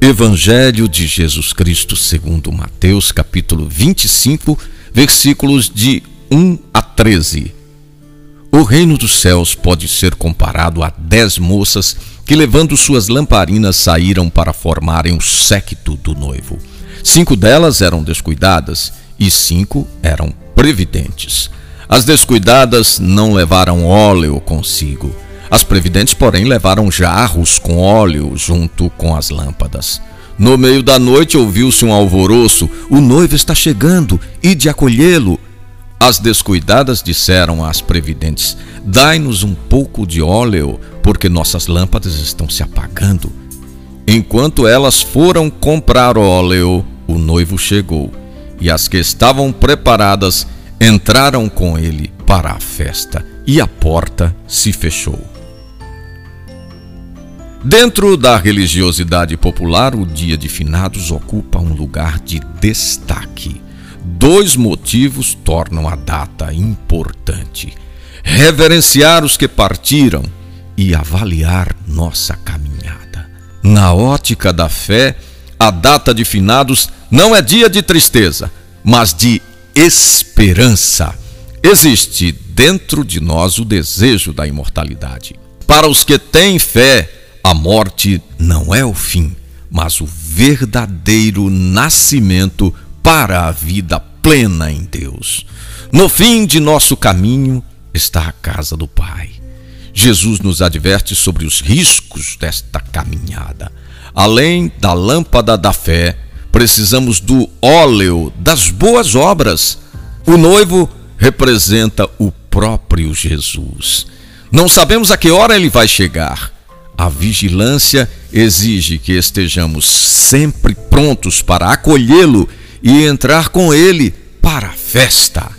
Evangelho de Jesus Cristo segundo Mateus, capítulo 25, versículos de 1 a 13. O reino dos céus pode ser comparado a dez moças que, levando suas lamparinas, saíram para formarem o séquito do noivo. Cinco delas eram descuidadas e cinco eram previdentes. As descuidadas não levaram óleo consigo as previdentes, porém, levaram jarros com óleo junto com as lâmpadas. No meio da noite ouviu-se um alvoroço: o noivo está chegando, e de acolhê-lo. As descuidadas disseram às previdentes: Dai-nos um pouco de óleo, porque nossas lâmpadas estão se apagando. Enquanto elas foram comprar óleo, o noivo chegou, e as que estavam preparadas entraram com ele para a festa, e a porta se fechou. Dentro da religiosidade popular, o Dia de Finados ocupa um lugar de destaque. Dois motivos tornam a data importante: reverenciar os que partiram e avaliar nossa caminhada. Na ótica da fé, a data de finados não é dia de tristeza, mas de esperança. Existe dentro de nós o desejo da imortalidade. Para os que têm fé, a morte não é o fim, mas o verdadeiro nascimento para a vida plena em Deus. No fim de nosso caminho está a casa do Pai. Jesus nos adverte sobre os riscos desta caminhada. Além da lâmpada da fé, precisamos do óleo das boas obras. O noivo representa o próprio Jesus. Não sabemos a que hora ele vai chegar a vigilância exige que estejamos sempre prontos para acolhê-lo e entrar com ele para a festa.